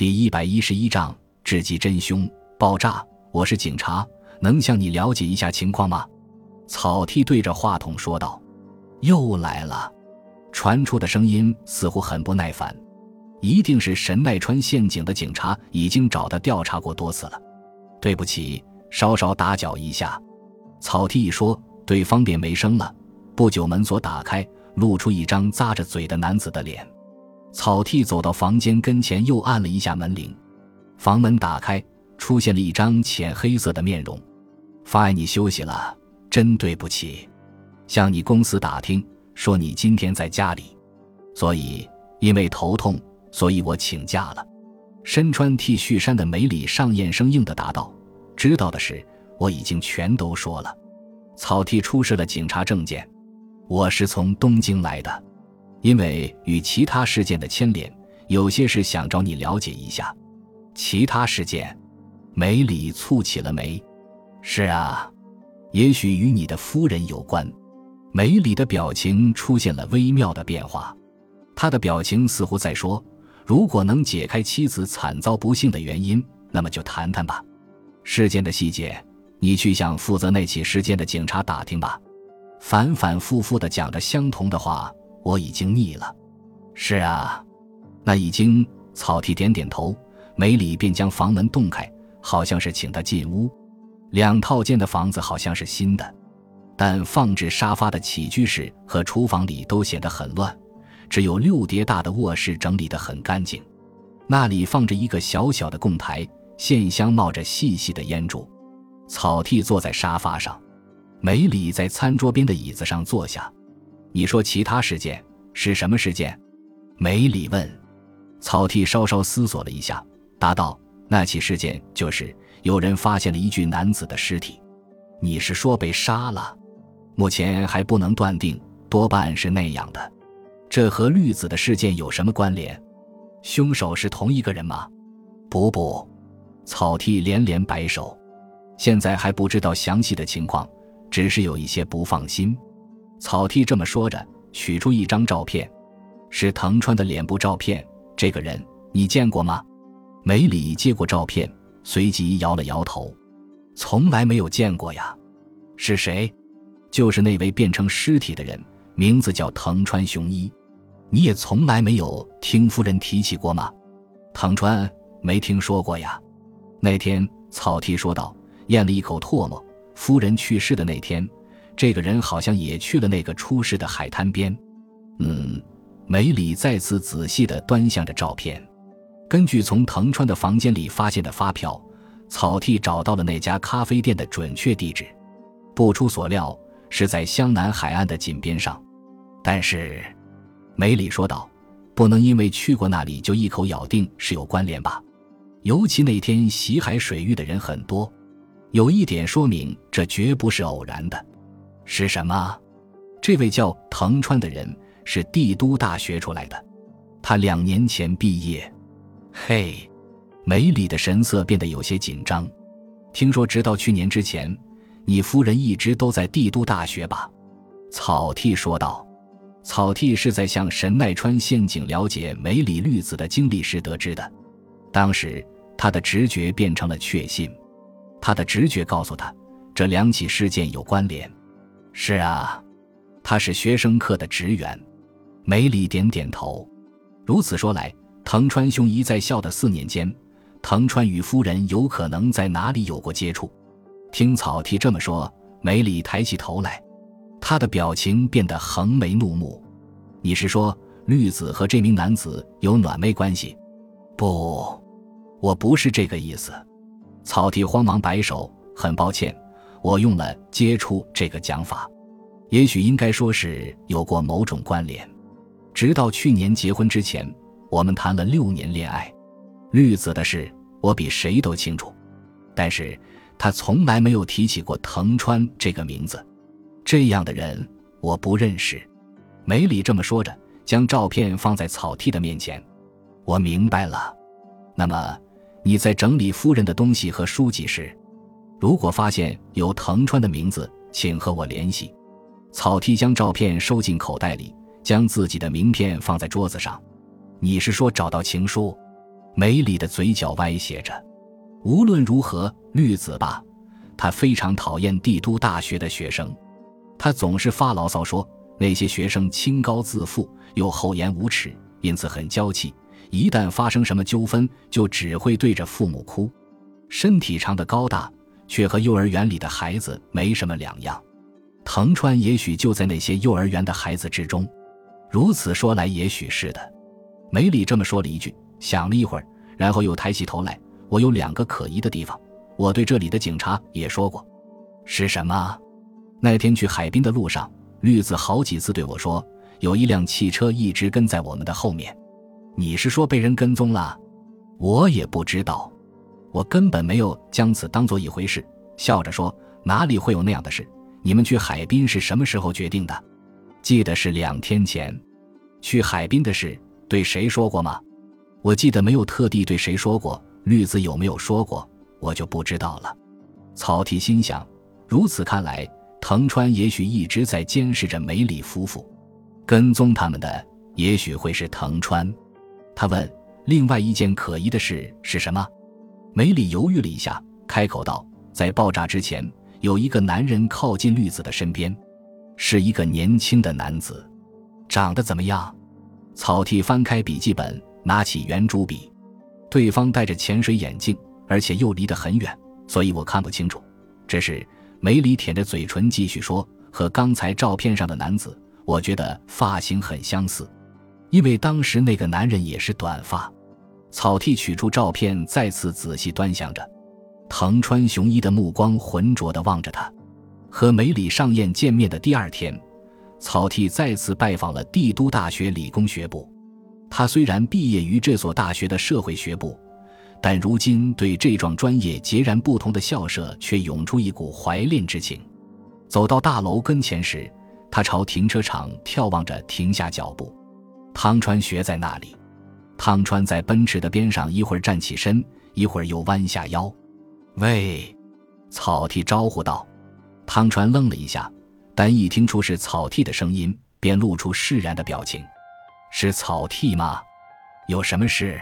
第一百一十一章，至极真凶爆炸。我是警察，能向你了解一下情况吗？草剃对着话筒说道。又来了，传出的声音似乎很不耐烦。一定是神奈川县警的警察已经找他调查过多次了。对不起，稍稍打搅一下。草剃一说，对方便没声了。不久，门锁打开，露出一张咂着嘴的男子的脸。草剃走到房间跟前，又按了一下门铃。房门打开，出现了一张浅黑色的面容。发你休息了，真对不起。向你公司打听，说你今天在家里，所以因为头痛，所以我请假了。身穿 T 恤衫的梅里上燕生硬的答道：“知道的事我已经全都说了。”草剃出示了警察证件：“我是从东京来的，因为与其他事件的牵连，有些事想找你了解一下。”其他事件，梅里蹙起了眉：“是啊，也许与你的夫人有关。”梅里的表情出现了微妙的变化，他的表情似乎在说：“如果能解开妻子惨遭不幸的原因，那么就谈谈吧。事件的细节，你去向负责那起事件的警察打听吧。”反反复复的讲着相同的话，我已经腻了。是啊，那已经。草剃点点头，梅里便将房门洞开，好像是请他进屋。两套间的房子好像是新的。但放置沙发的起居室和厨房里都显得很乱，只有六叠大的卧室整理得很干净。那里放着一个小小的供台，线香冒着细细的烟柱。草剃坐在沙发上，梅里在餐桌边的椅子上坐下。你说其他事件是什么事件？梅里问。草剃稍稍思索了一下，答道：“那起事件就是有人发现了一具男子的尸体。你是说被杀了？”目前还不能断定，多半是那样的。这和绿子的事件有什么关联？凶手是同一个人吗？不不，草剃连连摆手。现在还不知道详细的情况，只是有一些不放心。草剃这么说着，取出一张照片，是藤川的脸部照片。这个人你见过吗？梅里接过照片，随即摇了摇头：“从来没有见过呀。”是谁？就是那位变成尸体的人，名字叫藤川雄一，你也从来没有听夫人提起过吗？藤川没听说过呀。那天草剃说道，咽了一口唾沫。夫人去世的那天，这个人好像也去了那个出事的海滩边。嗯，梅里再次仔细地端详着照片，根据从藤川的房间里发现的发票，草剃找到了那家咖啡店的准确地址。不出所料。是在湘南海岸的井边上，但是，梅里说道：“不能因为去过那里就一口咬定是有关联吧？尤其那天袭海水域的人很多，有一点说明这绝不是偶然的。是什么？这位叫藤川的人是帝都大学出来的，他两年前毕业。嘿，梅里的神色变得有些紧张。听说直到去年之前。”你夫人一直都在帝都大学吧？草剃说道。草剃是在向神奈川县警了解梅里绿子的经历时得知的。当时他的直觉变成了确信，他的直觉告诉他，这两起事件有关联。是啊，他是学生课的职员。梅里点点头。如此说来，藤川雄一在校的四年间，藤川与夫人有可能在哪里有过接触？听草剃这么说，梅里抬起头来，他的表情变得横眉怒目。你是说绿子和这名男子有暖昧关系？不，我不是这个意思。草剃慌忙摆手，很抱歉，我用了“接触”这个讲法，也许应该说是有过某种关联。直到去年结婚之前，我们谈了六年恋爱。绿子的事，我比谁都清楚，但是。他从来没有提起过藤川这个名字，这样的人我不认识。梅里这么说着，将照片放在草剃的面前。我明白了。那么你在整理夫人的东西和书籍时，如果发现有藤川的名字，请和我联系。草剃将照片收进口袋里，将自己的名片放在桌子上。你是说找到情书？梅里的嘴角歪斜着。无论如何，绿子吧，他非常讨厌帝都大学的学生。他总是发牢骚说那些学生清高自负又厚颜无耻，因此很娇气。一旦发生什么纠纷，就只会对着父母哭。身体长得高大，却和幼儿园里的孩子没什么两样。藤川也许就在那些幼儿园的孩子之中。如此说来，也许是的。梅里这么说了一句，想了一会儿，然后又抬起头来。我有两个可疑的地方，我对这里的警察也说过。是什么？那天去海滨的路上，绿子好几次对我说，有一辆汽车一直跟在我们的后面。你是说被人跟踪了？我也不知道，我根本没有将此当做一回事。笑着说，哪里会有那样的事？你们去海滨是什么时候决定的？记得是两天前。去海滨的事对谁说过吗？我记得没有特地对谁说过。绿子有没有说过，我就不知道了。草剃心想，如此看来，藤川也许一直在监视着梅里夫妇，跟踪他们的也许会是藤川。他问：“另外一件可疑的事是什么？”梅里犹豫了一下，开口道：“在爆炸之前，有一个男人靠近绿子的身边，是一个年轻的男子，长得怎么样？”草剃翻开笔记本，拿起圆珠笔。对方戴着潜水眼镜，而且又离得很远，所以我看不清楚。只是梅里舔着嘴唇继续说：“和刚才照片上的男子，我觉得发型很相似，因为当时那个男人也是短发。”草剃取出照片，再次仔细端详着。藤川雄一的目光浑浊地望着他。和梅里上彦见面的第二天，草剃再次拜访了帝都大学理工学部。他虽然毕业于这所大学的社会学部，但如今对这幢专业截然不同的校舍却涌出一股怀恋之情。走到大楼跟前时，他朝停车场眺望着，停下脚步。汤川学在那里。汤川在奔驰的边上，一会儿站起身，一会儿又弯下腰。喂，草剃招呼道。汤川愣了一下，但一听出是草剃的声音，便露出释然的表情。是草剃吗？有什么事？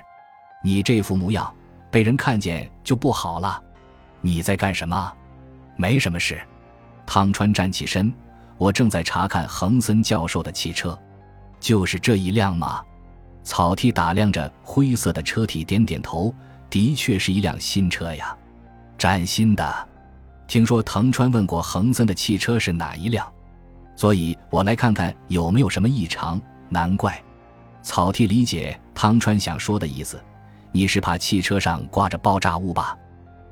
你这副模样，被人看见就不好了。你在干什么？没什么事。汤川站起身，我正在查看恒森教授的汽车，就是这一辆吗？草剃打量着灰色的车体，点点头。的确是一辆新车呀，崭新的。听说藤川问过恒森的汽车是哪一辆，所以我来看看有没有什么异常。难怪。草剃理解汤川想说的意思，你是怕汽车上挂着爆炸物吧？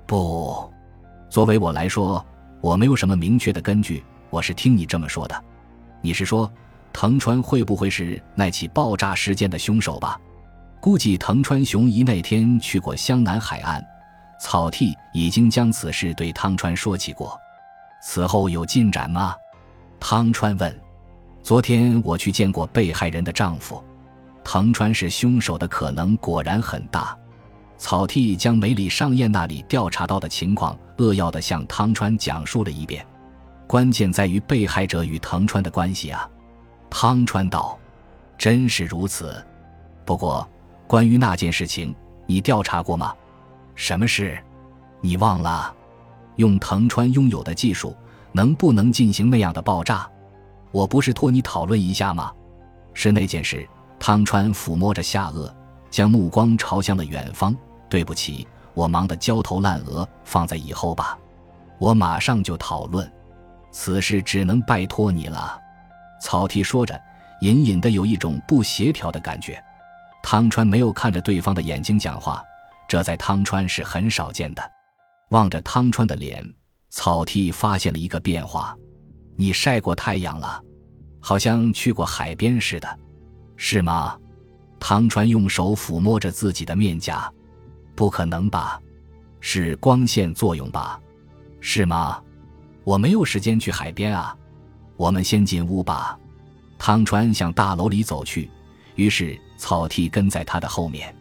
不，作为我来说，我没有什么明确的根据，我是听你这么说的。你是说，藤川会不会是那起爆炸事件的凶手吧？估计藤川雄一那天去过湘南海岸，草剃已经将此事对汤川说起过。此后有进展吗？汤川问。昨天我去见过被害人的丈夫。藤川是凶手的可能果然很大。草剃将梅里上彦那里调查到的情况扼要地向汤川讲述了一遍。关键在于被害者与藤川的关系啊。汤川道：“真是如此。不过，关于那件事情，你调查过吗？什么事？你忘了？用藤川拥有的技术，能不能进行那样的爆炸？我不是托你讨论一下吗？是那件事。”汤川抚摸着下颚，将目光朝向了远方。对不起，我忙得焦头烂额，放在以后吧。我马上就讨论，此事只能拜托你了。草剃说着，隐隐的有一种不协调的感觉。汤川没有看着对方的眼睛讲话，这在汤川是很少见的。望着汤川的脸，草剃发现了一个变化：你晒过太阳了，好像去过海边似的。是吗？汤川用手抚摸着自己的面颊，不可能吧？是光线作用吧？是吗？我没有时间去海边啊。我们先进屋吧。汤川向大楼里走去，于是草剃跟在他的后面。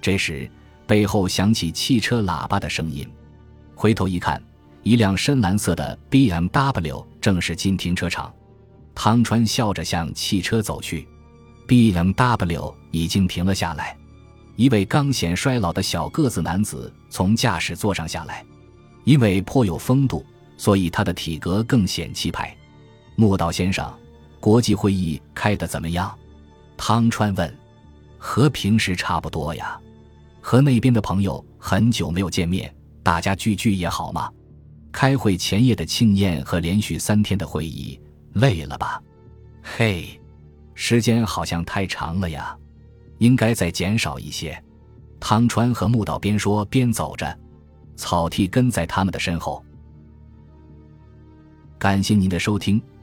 这时，背后响起汽车喇叭的声音。回头一看，一辆深蓝色的 B M W 正式进停车场。汤川笑着向汽车走去。B M W 已经停了下来，一位刚显衰老的小个子男子从驾驶座上下来，因为颇有风度，所以他的体格更显气派。木道先生，国际会议开得怎么样？汤川问。和平时差不多呀。和那边的朋友很久没有见面，大家聚聚也好嘛。开会前夜的庆宴和连续三天的会议，累了吧？嘿，时间好像太长了呀，应该再减少一些。汤川和木岛边说边走着，草剃跟在他们的身后。感谢您的收听，